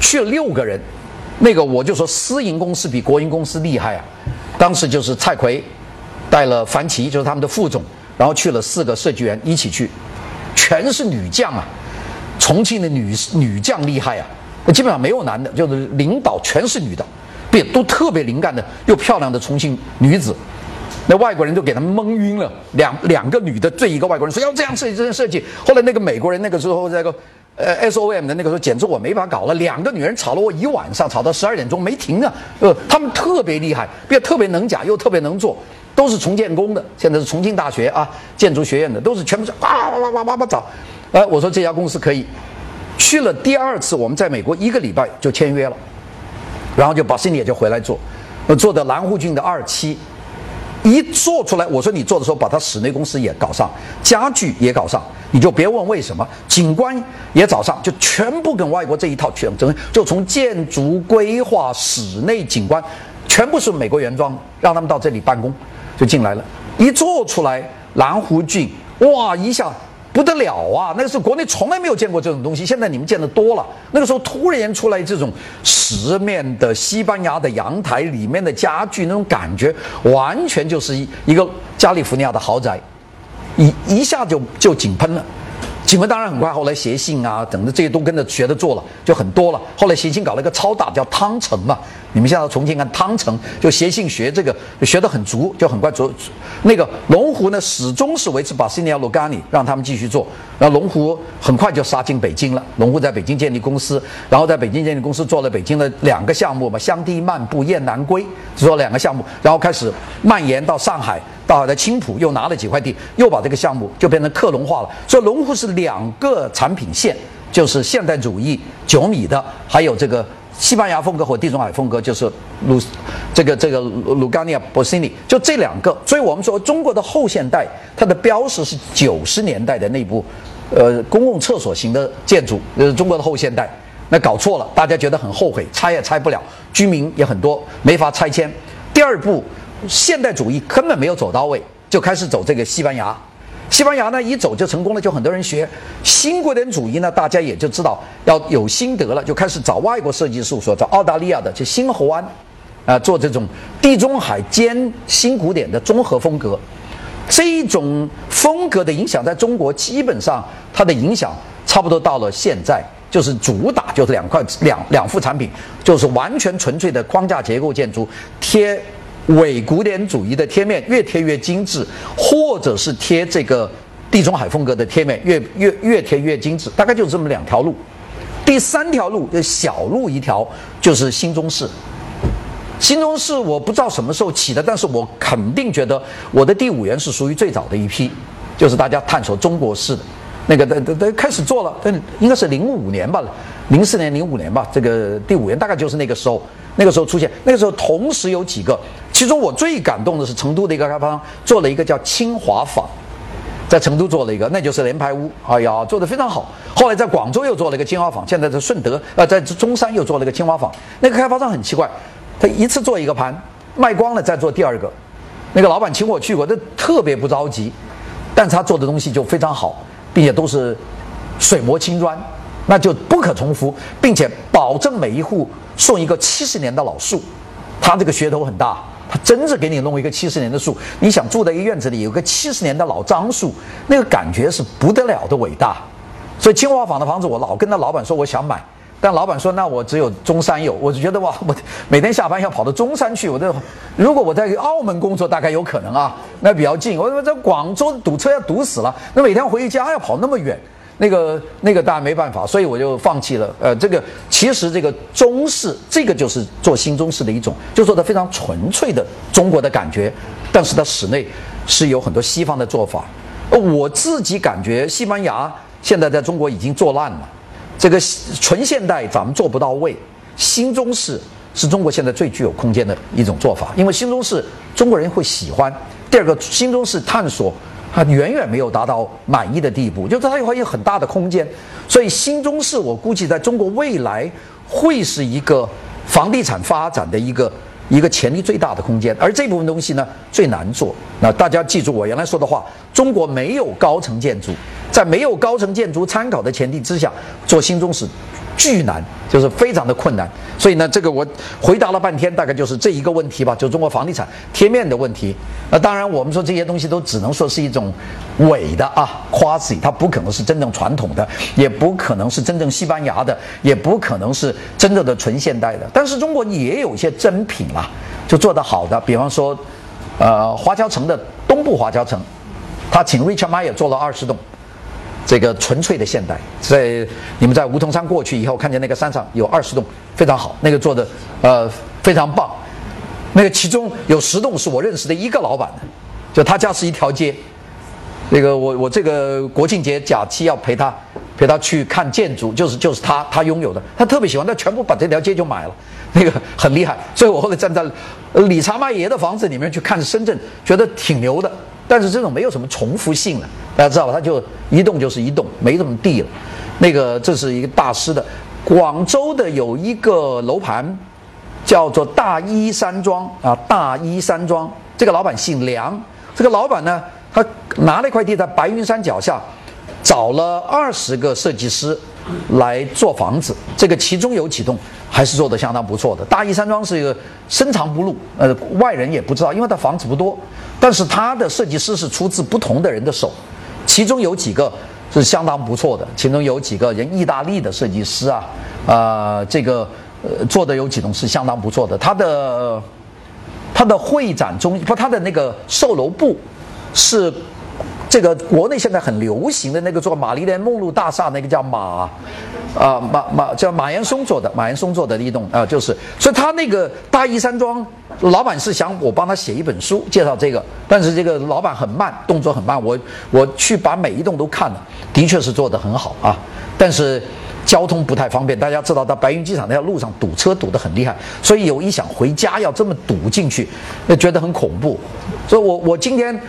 去了六个人，那个我就说私营公司比国营公司厉害啊。当时就是蔡奎带了樊奇，就是他们的副总，然后去了四个设计员一起去，全是女将啊。重庆的女女将厉害啊，基本上没有男的，就是领导全是女的，别都特别灵干的又漂亮的重庆女子。那外国人就给他们蒙晕了，两两个女的对一个外国人说要这样设计这样设计。后来那个美国人那个时候那个呃 S O M 的那个时候简直我没法搞了，两个女人吵了我一晚上，吵到十二点钟没停啊。呃，他们特别厉害，又特别能讲又特别能做，都是重建工的，现在是重庆大学啊建筑学院的，都是全部是哇哇哇哇哇哇找。哎，我说这家公司可以。去了第二次，我们在美国一个礼拜就签约了，然后就把新也就回来做，呃做的蓝湖郡的二期。一做出来，我说你做的时候把他室内公司也搞上，家具也搞上，你就别问为什么，景观也找上，就全部跟外国这一套全整，就从建筑规划、室内景观，全部是美国原装，让他们到这里办公，就进来了。一做出来，南湖郡哇一下。不得了啊！那个时候国内从来没有见过这种东西，现在你们见得多了。那个时候突然出来这种十面的西班牙的阳台，里面的家具那种感觉，完全就是一一个加利福尼亚的豪宅，一一下就就井喷了。景文当然很快，后来协信啊等的这些都跟着学着做了，就很多了。后来协信搞了一个超大叫汤城嘛，你们现在重庆看汤城，就协信学这个就学得很足，就很快做。那个龙湖呢，始终是维持把 s i n i a Lugani 让他们继续做。然后龙湖很快就杀进北京了，龙湖在北京建立公司，然后在北京建立公司做了北京的两个项目嘛，香堤漫步、雁南归，做了两个项目，然后开始蔓延到上海。上海的青浦又拿了几块地，又把这个项目就变成克隆化了。所以龙湖是两个产品线，就是现代主义九米的，还有这个西班牙风格和地中海风格，就是鲁这个这个鲁甘尼亚波西尼，就这两个。所以我们说中国的后现代，它的标识是九十年代的那部，呃，公共厕所型的建筑，呃，中国的后现代。那搞错了，大家觉得很后悔，拆也拆不了，居民也很多，没法拆迁。第二步。现代主义根本没有走到位，就开始走这个西班牙。西班牙呢一走就成功了，就很多人学。新古典主义呢，大家也就知道要有心得了，就开始找外国设计事务所，找澳大利亚的，就新侯安，啊，做这种地中海兼新古典的综合风格。这一种风格的影响在中国基本上它的影响差不多到了现在，就是主打就是两块两两副产品，就是完全纯粹的框架结构建筑贴。伪古典主义的贴面越贴越精致，或者是贴这个地中海风格的贴面越越越贴越精致，大概就是这么两条路。第三条路小路一条就是新中式。新中式我不知道什么时候起的，但是我肯定觉得我的第五元是属于最早的一批，就是大家探索中国式的那个的的的开始做了，但应该是零五年吧，零四年零五年吧，这个第五元大概就是那个时候。那个时候出现，那个时候同时有几个，其中我最感动的是成都的一个开发商做了一个叫清华坊，在成都做了一个，那就是联排屋，哎呀，做的非常好。后来在广州又做了一个清华坊，现在在顺德，呃，在中山又做了一个清华坊。那个开发商很奇怪，他一次做一个盘，卖光了再做第二个。那个老板请我去过，他特别不着急，但他做的东西就非常好，并且都是水磨青砖，那就不可重复，并且保证每一户。送一个七十年的老树，他这个噱头很大，他真是给你弄一个七十年的树。你想住在一个院子里，有个七十年的老樟树，那个感觉是不得了的伟大。所以清华坊的房子，我老跟那老板说我想买，但老板说那我只有中山有，我就觉得哇，我每天下班要跑到中山去，我这如果我在澳门工作，大概有可能啊，那比较近。我说在广州堵车要堵死了，那每天回家要跑那么远。那个那个当然没办法，所以我就放弃了。呃，这个其实这个中式，这个就是做新中式的一种，就做的非常纯粹的中国的感觉，但是它室内是有很多西方的做法。呃我自己感觉西班牙现在在中国已经做烂了，这个纯现代咱们做不到位，新中式是中国现在最具有空间的一种做法，因为新中式中国人会喜欢。第二个，新中式探索。它远远没有达到满意的地步，就是它还有很大的空间，所以新中式我估计在中国未来会是一个房地产发展的一个一个潜力最大的空间，而这部分东西呢最难做。那大家记住我原来说的话，中国没有高层建筑，在没有高层建筑参考的前提之下做新中式。巨难，就是非常的困难，所以呢，这个我回答了半天，大概就是这一个问题吧，就中国房地产贴面的问题。那当然，我们说这些东西都只能说是一种伪的啊，quasi，它不可能是真正传统的，也不可能是真正西班牙的，也不可能是真正的纯现代的。但是中国也有一些真品啦，就做得好的，比方说，呃，华侨城的东部华侨城，他请 Richard Mayer 做了二十栋。这个纯粹的现代，在你们在梧桐山过去以后，看见那个山上有二十栋，非常好，那个做的呃非常棒。那个其中有十栋是我认识的一个老板的，就他家是一条街。那个我我这个国庆节假期要陪他陪他去看建筑，就是就是他他拥有的，他特别喜欢，他全部把这条街就买了，那个很厉害。所以我后来站在理查麦爷的房子里面去看深圳，觉得挺牛的。但是这种没有什么重复性了，大家知道吧？它就一栋就是一栋，没什么地了。那个这是一个大师的，广州的有一个楼盘，叫做大一山庄啊，大一山庄。这个老板姓梁，这个老板呢，他拿了一块地在白云山脚下，找了二十个设计师来做房子。这个其中有几栋还是做的相当不错的。大一山庄是一个深藏不露，呃，外人也不知道，因为它房子不多。但是他的设计师是出自不同的人的手，其中有几个是相当不错的，其中有几个人意大利的设计师啊，啊，这个呃做的有几栋是相当不错的。他的他的会展中不，他的那个售楼部是这个国内现在很流行的那个做玛丽莲梦露大厦那个叫马。啊，马马叫马岩松做的，马岩松做的一栋啊，就是，所以他那个大义山庄老板是想我帮他写一本书介绍这个，但是这个老板很慢，动作很慢，我我去把每一栋都看了，的确是做得很好啊，但是交通不太方便，大家知道到白云机场那条路上堵车堵得很厉害，所以有一想回家要这么堵进去，那觉得很恐怖，所以我我今天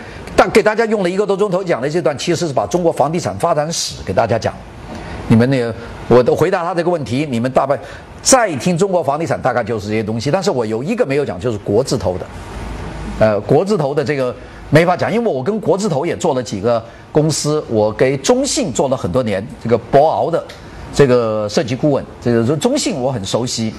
给大家用了一个多钟头讲的这段，其实是把中国房地产发展史给大家讲。你们那个，我都回答他这个问题，你们大概再听中国房地产，大概就是这些东西。但是我有一个没有讲，就是国字头的，呃，国字头的这个没法讲，因为我跟国字头也做了几个公司，我给中信做了很多年这个博鳌的这个设计顾问，这个中信我很熟悉。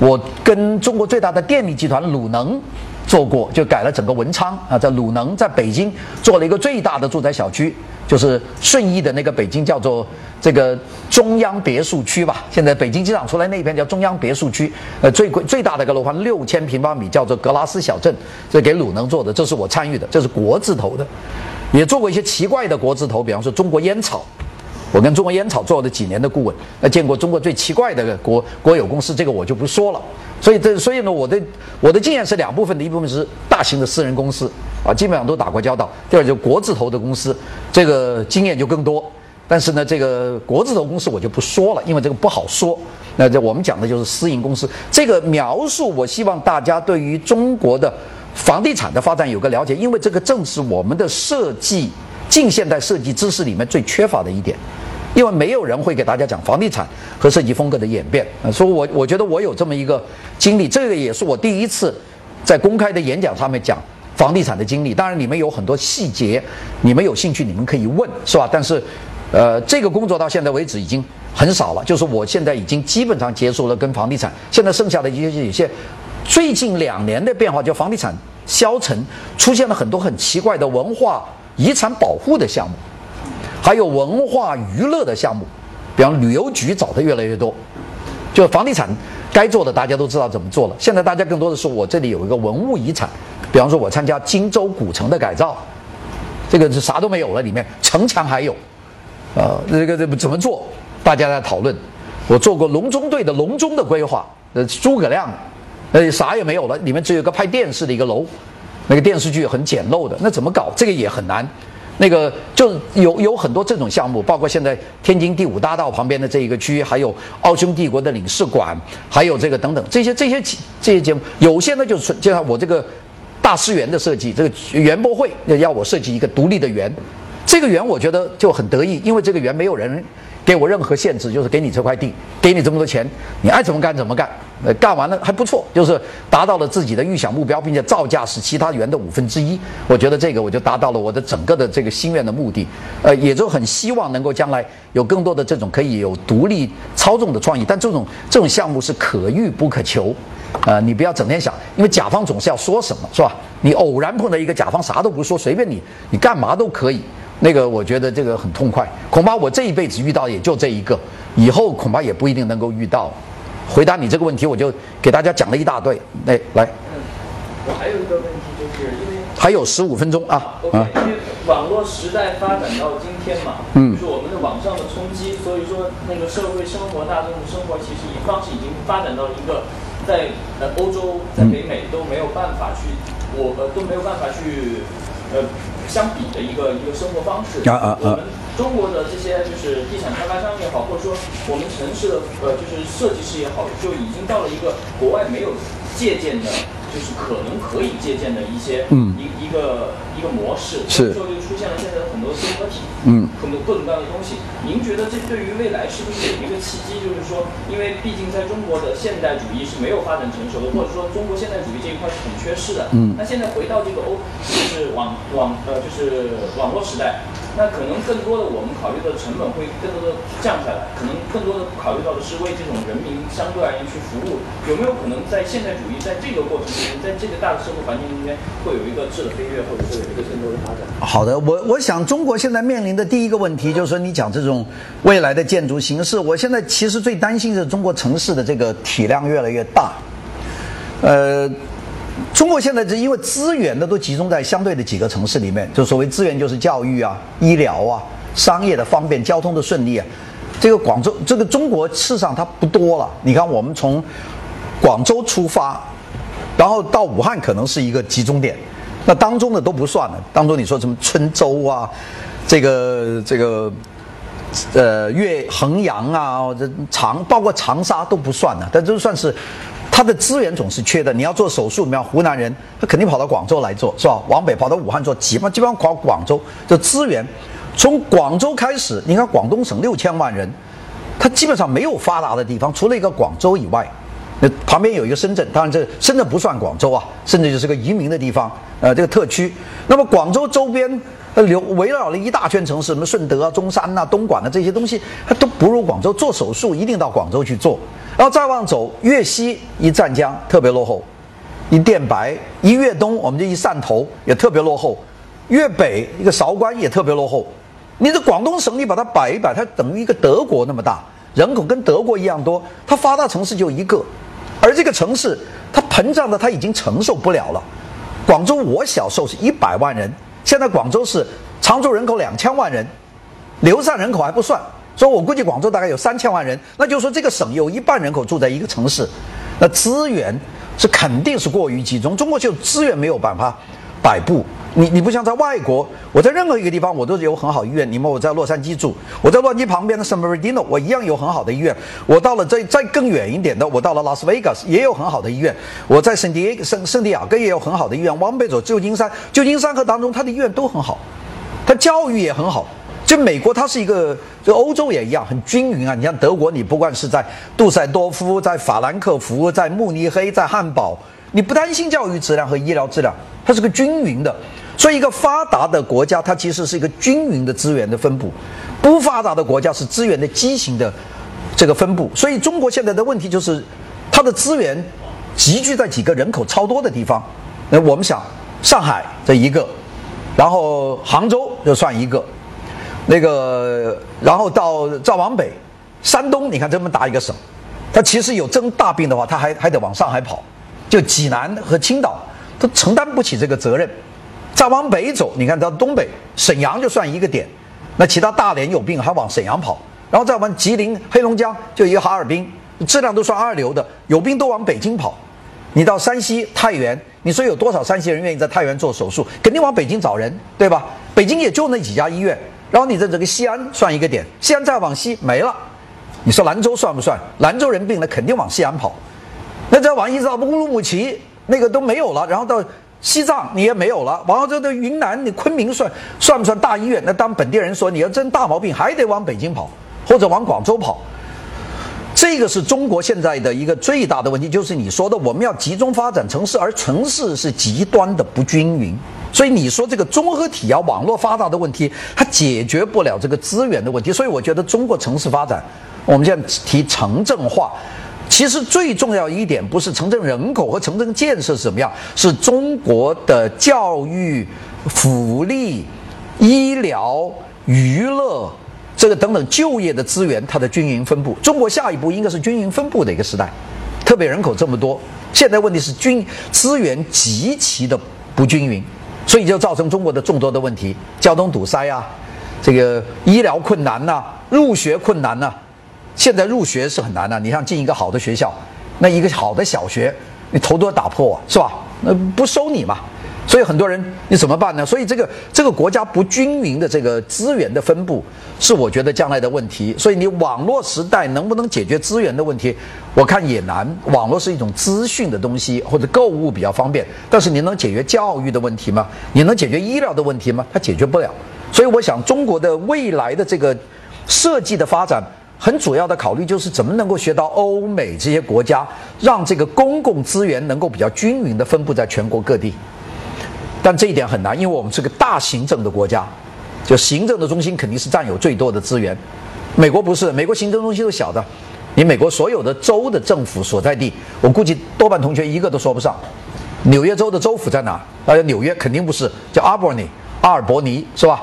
我跟中国最大的电力集团鲁能做过，就改了整个文昌啊，在鲁能在北京做了一个最大的住宅小区。就是顺义的那个北京叫做这个中央别墅区吧，现在北京机场出来那一片叫中央别墅区，呃，最贵最大的一个楼盘六千平方米，叫做格拉斯小镇，这给鲁能做的，这是我参与的，这是国字头的，也做过一些奇怪的国字头，比方说中国烟草，我跟中国烟草做了几年的顾问，那见过中国最奇怪的国国有公司，这个我就不说了。所以这所以呢，我的我的经验是两部分的，一部分是大型的私人公司啊，基本上都打过交道；第二就国字头的公司，这个经验就更多。但是呢，这个国字头公司我就不说了，因为这个不好说。那这我们讲的就是私营公司。这个描述，我希望大家对于中国的房地产的发展有个了解，因为这个正是我们的设计近现代设计知识里面最缺乏的一点。因为没有人会给大家讲房地产和设计风格的演变啊，所以我我觉得我有这么一个经历，这个也是我第一次在公开的演讲上面讲房地产的经历。当然，你们有很多细节，你们有兴趣，你们可以问，是吧？但是，呃，这个工作到现在为止已经很少了，就是我现在已经基本上结束了跟房地产，现在剩下的一些有些最近两年的变化，就房地产消沉，出现了很多很奇怪的文化遗产保护的项目。还有文化娱乐的项目，比方旅游局找的越来越多，就房地产该做的大家都知道怎么做了。现在大家更多的是我这里有一个文物遗产，比方说我参加荆州古城的改造，这个是啥都没有了，里面城墙还有，呃，这个这怎么做？大家在讨论。我做过隆中对的隆中的规划，呃，诸葛亮，呃，啥也没有了，里面只有个拍电视的一个楼，那个电视剧很简陋的，那怎么搞？这个也很难。那个就有有很多这种项目，包括现在天津第五大道旁边的这一个区，还有奥匈帝国的领事馆，还有这个等等这些这些这些节目，有些呢就是就像我这个大师园的设计，这个园博会要要我设计一个独立的园，这个园我觉得就很得意，因为这个园没有人给我任何限制，就是给你这块地，给你这么多钱，你爱怎么干怎么干。呃，干完了还不错，就是达到了自己的预想目标，并且造价是其他园的五分之一。我觉得这个我就达到了我的整个的这个心愿的目的。呃，也就很希望能够将来有更多的这种可以有独立操纵的创意，但这种这种项目是可遇不可求。呃，你不要整天想，因为甲方总是要说什么，是吧？你偶然碰到一个甲方啥都不说，随便你，你干嘛都可以。那个我觉得这个很痛快。恐怕我这一辈子遇到也就这一个，以后恐怕也不一定能够遇到。回答你这个问题，我就给大家讲了一大堆。哎，来。嗯，我还有一个问题，就是因为还有十五分钟啊。OK，因为网络时代发展到今天嘛，嗯，就是我们的网上的冲击，所以说那个社会生活、大众的生活，其实一方是已经发展到一个在呃欧洲、在北美都没有办法去，我呃都没有办法去呃相比的一个一个生活方式。我们！中国的这些就是地产开发商也好，或者说我们城市的呃就是设计师也好，就已经到了一个国外没有借鉴的，就是可能可以借鉴的一些一一个一个模式，是，就就出现了现在的很多综合体，嗯，很多各种各样的东西。您觉得这对于未来是不是有一个契机？就是说，因为毕竟在中国的现代主义是没有发展成熟的，或者说中国现代主义这一块是很缺失的。嗯，那现在回到这个欧，就是网网呃就是网络时代。那可能更多的我们考虑的成本会更多的降下来，可能更多的考虑到的是为这种人民相对而言去服务。有没有可能在现代主义在这个过程中，在这个大的社会环境中间，会有一个质的飞跃，或者说有一个更多的发展？好的，我我想中国现在面临的第一个问题就是说，你讲这种未来的建筑形式，我现在其实最担心的是中国城市的这个体量越来越大，呃。中国现在是因为资源呢都集中在相对的几个城市里面，就所谓资源就是教育啊、医疗啊、商业的方便、交通的顺利啊。这个广州，这个中国事实上它不多了。你看，我们从广州出发，然后到武汉可能是一个集中点，那当中的都不算了。当中你说什么郴州啊，这个这个呃岳衡阳啊，这长包括长沙都不算了，但这算是。他的资源总是缺的。你要做手术，你要湖南人，他肯定跑到广州来做，是吧？往北跑到武汉做，基本基本上跑广州。这资源从广州开始，你看广东省六千万人，他基本上没有发达的地方，除了一个广州以外，那旁边有一个深圳，当然这深圳不算广州啊，深圳就是个移民的地方，呃，这个特区。那么广州周边呃留围绕了一大圈城市，什么顺德啊、中山呐、东莞的这些东西，它都不如广州。做手术一定到广州去做。然后再往走，粤西一湛江特别落后，一电白一粤东，我们就一汕头也特别落后，粤北一个韶关也特别落后。你这广东省，你把它摆一摆，它等于一个德国那么大，人口跟德国一样多，它发达城市就一个，而这个城市它膨胀的它已经承受不了了。广州我小时候是一百万人，现在广州市常住人口两千万人，流散人口还不算。所以我估计广州大概有三千万人，那就是说这个省有一半人口住在一个城市，那资源是肯定是过于集中。中国就资源没有办法摆布，你你不像在外国，我在任何一个地方我都有很好医院。你们我在洛杉矶住，我在洛杉矶旁边的圣 i 迪诺，我一样有很好的医院。我到了再再更远一点的，我到了拉斯维加斯也有很好的医院。我在圣地圣圣地亚哥也有很好的医院。往北走旧金山，旧金山和当中它的医院都很好，它教育也很好。就美国，它是一个，就欧洲也一样，很均匀啊。你像德国，你不管是在杜塞多夫、在法兰克福、在慕尼黑、在汉堡，你不担心教育质量和医疗质量，它是个均匀的。所以，一个发达的国家，它其实是一个均匀的资源的分布；不发达的国家是资源的畸形的这个分布。所以，中国现在的问题就是，它的资源集聚在几个人口超多的地方。那我们想，上海这一个，然后杭州就算一个。那个，然后到再往北，山东，你看这么大一个省，它其实有真大病的话，它还还得往上海跑，就济南和青岛都承担不起这个责任。再往北走，你看到东北，沈阳就算一个点，那其他大连有病还往沈阳跑，然后再往吉林、黑龙江就一个哈尔滨，质量都算二流的，有病都往北京跑。你到山西太原，你说有多少山西人愿意在太原做手术？肯定往北京找人，对吧？北京也就那几家医院。然后你在这个西安算一个点，西安再往西没了。你说兰州算不算？兰州人病了肯定往西安跑。那再往一直到乌鲁木齐，那个都没有了。然后到西藏你也没有了。完了之后到云南，你昆明算算不算大医院？那当本地人说你要真大毛病，还得往北京跑。或者往广州跑。这个是中国现在的一个最大的问题，就是你说的我们要集中发展城市，而城市是极端的不均匀。所以你说这个综合体要网络发达的问题，它解决不了这个资源的问题。所以我觉得中国城市发展，我们现在提城镇化，其实最重要一点不是城镇人口和城镇建设是怎么样，是中国的教育、福利、医疗、娱乐。这个等等就业的资源，它的均匀分布。中国下一步应该是均匀分布的一个时代，特别人口这么多，现在问题是均资源极其的不均匀，所以就造成中国的众多的问题：交通堵塞啊，这个医疗困难呐，入学困难呐。现在入学是很难的，你像进一个好的学校，那一个好的小学，你头都要打破是吧？那不收你嘛。所以很多人你怎么办呢？所以这个这个国家不均匀的这个资源的分布，是我觉得将来的问题。所以你网络时代能不能解决资源的问题，我看也难。网络是一种资讯的东西，或者购物比较方便，但是你能解决教育的问题吗？你能解决医疗的问题吗？它解决不了。所以我想，中国的未来的这个设计的发展，很主要的考虑就是怎么能够学到欧美这些国家，让这个公共资源能够比较均匀的分布在全国各地。但这一点很难，因为我们是个大行政的国家，就行政的中心肯定是占有最多的资源。美国不是，美国行政中心都小的，你美国所有的州的政府所在地，我估计多半同学一个都说不上。纽约州的州府在哪？大家纽约肯定不是，叫阿伯尼，阿尔伯尼是吧？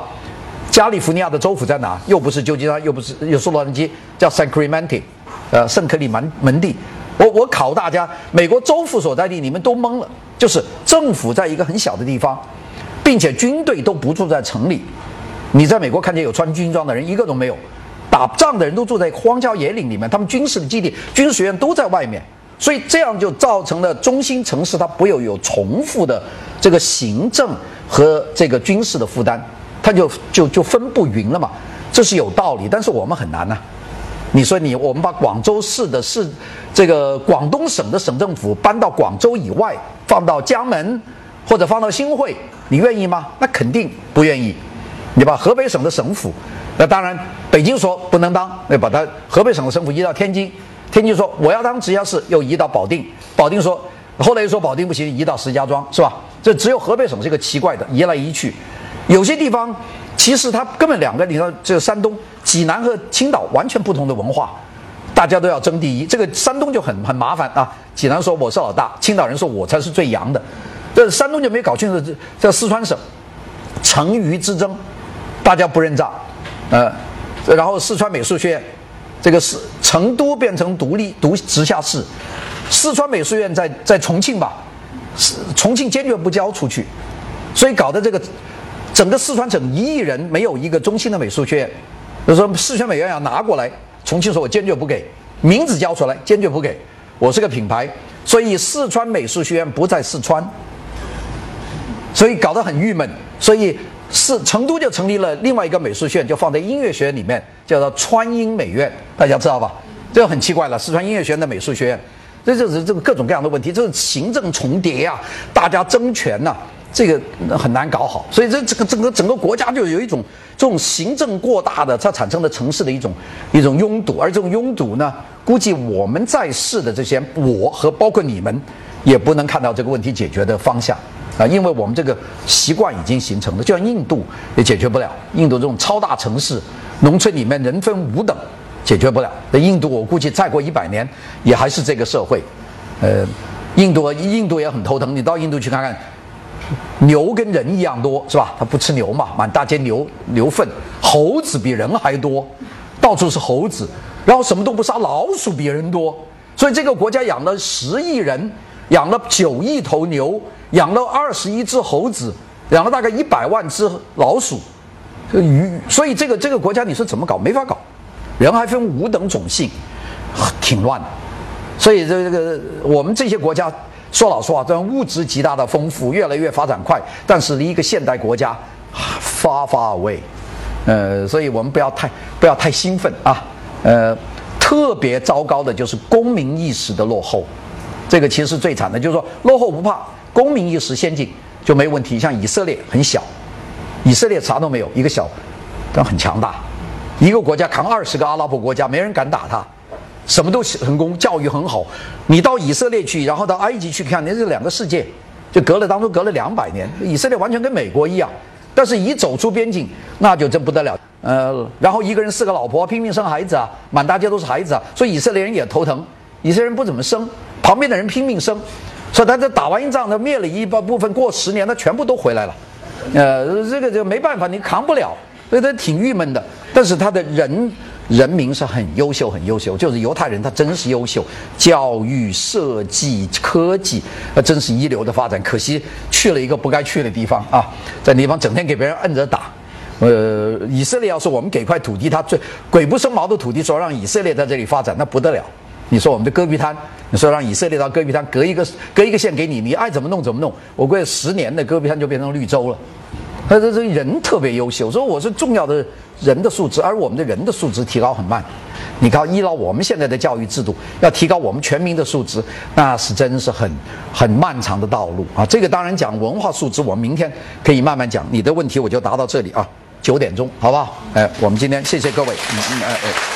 加利福尼亚的州府在哪？又不是旧金山，又不是又是洛杉矶，叫 San Clemente，呃，圣克里门门地。我我考大家，美国州府所在地，你们都懵了。就是政府在一个很小的地方，并且军队都不住在城里。你在美国看见有穿军装的人一个都没有，打仗的人都住在荒郊野岭里面，他们军事的基地、军事学院都在外面。所以这样就造成了中心城市它不有有重复的这个行政和这个军事的负担，它就就就分不匀了嘛。这是有道理，但是我们很难呐。你说你我们把广州市的市，这个广东省的省政府搬到广州以外，放到江门或者放到新会，你愿意吗？那肯定不愿意。你把河北省的省府，那当然北京说不能当，那把它河北省的省府移到天津，天津说我要当直辖市，又移到保定，保定说后来又说保定不行，移到石家庄，是吧？这只有河北省是一个奇怪的，移来移去，有些地方。其实它根本两个，你说这山东济南和青岛完全不同的文化，大家都要争第一。这个山东就很很麻烦啊，济南说我是老大，青岛人说我才是最洋的。这山东就没搞清楚这这四川省成渝之争，大家不认账，呃，然后四川美术学院这个是成都变成独立独直辖市，四川美术院在在重庆吧，重庆坚决不交出去，所以搞得这个。整个四川省一亿人没有一个中心的美术学院，就说四川美院要拿过来，重庆说我坚决不给，名字交出来坚决不给，我是个品牌，所以四川美术学院不在四川，所以搞得很郁闷，所以是成都就成立了另外一个美术学院，就放在音乐学院里面，叫做川音美院，大家知道吧？这个很奇怪了，四川音乐学院的美术学院，这就是这个各种各样的问题，这是行政重叠呀，大家争权呐。这个很难搞好，所以这这个整个整个国家就有一种这种行政过大的，它产生的城市的一种一种拥堵，而这种拥堵呢，估计我们在世的这些我和包括你们，也不能看到这个问题解决的方向啊，因为我们这个习惯已经形成了，就像印度也解决不了，印度这种超大城市，农村里面人分五等，解决不了。那印度我估计再过一百年也还是这个社会，呃，印度印度也很头疼，你到印度去看看。牛跟人一样多是吧？他不吃牛嘛，满大街牛牛粪。猴子比人还多，到处是猴子。然后什么都不杀，老鼠比人多。所以这个国家养了十亿人，养了九亿头牛，养了二十一只猴子，养了大概一百万只老鼠。鱼，所以这个这个国家你说怎么搞？没法搞。人还分五等种姓，挺乱的。所以这这个我们这些国家。说老实话，这物质极大的丰富，越来越发展快，但是离一个现代国家，far far away，呃，所以我们不要太不要太兴奋啊，呃，特别糟糕的就是公民意识的落后，这个其实最惨的，就是说落后不怕，公民意识先进就没问题。像以色列很小，以色列啥都没有，一个小但很强大，一个国家扛二十个阿拉伯国家，没人敢打他，什么都成功，教育很好。你到以色列去，然后到埃及去看，那是两个世界，就隔了当中隔了两百年。以色列完全跟美国一样，但是一走出边境，那就真不得了。呃，然后一个人四个老婆，拼命生孩子啊，满大街都是孩子啊，所以以色列人也头疼。以色列人不怎么生，旁边的人拼命生，所以他这打完一仗，他灭了一半部分，过十年他全部都回来了。呃，这个就没办法，你扛不了，所以他挺郁闷的。但是他的人人民是很优秀，很优秀，就是犹太人，他真是优秀，教育、设计、科技，那真是一流的发展。可惜去了一个不该去的地方啊，在地方整天给别人摁着打。呃，以色列要是我们给块土地，他最鬼不生毛的土地，说让以色列在这里发展，那不得了。你说我们的戈壁滩，你说让以色列到戈壁滩隔一个隔一个县给你，你爱怎么弄怎么弄。我估计十年的戈壁滩就变成绿洲了。他这这人特别优秀，所以我是重要的人的素质，而我们的人的素质提高很慢。你看依靠我们现在的教育制度，要提高我们全民的素质，那是真是很很漫长的道路啊。这个当然讲文化素质，我们明天可以慢慢讲。你的问题我就答到这里啊，九点钟好不好？哎，我们今天谢谢各位，嗯嗯哎哎。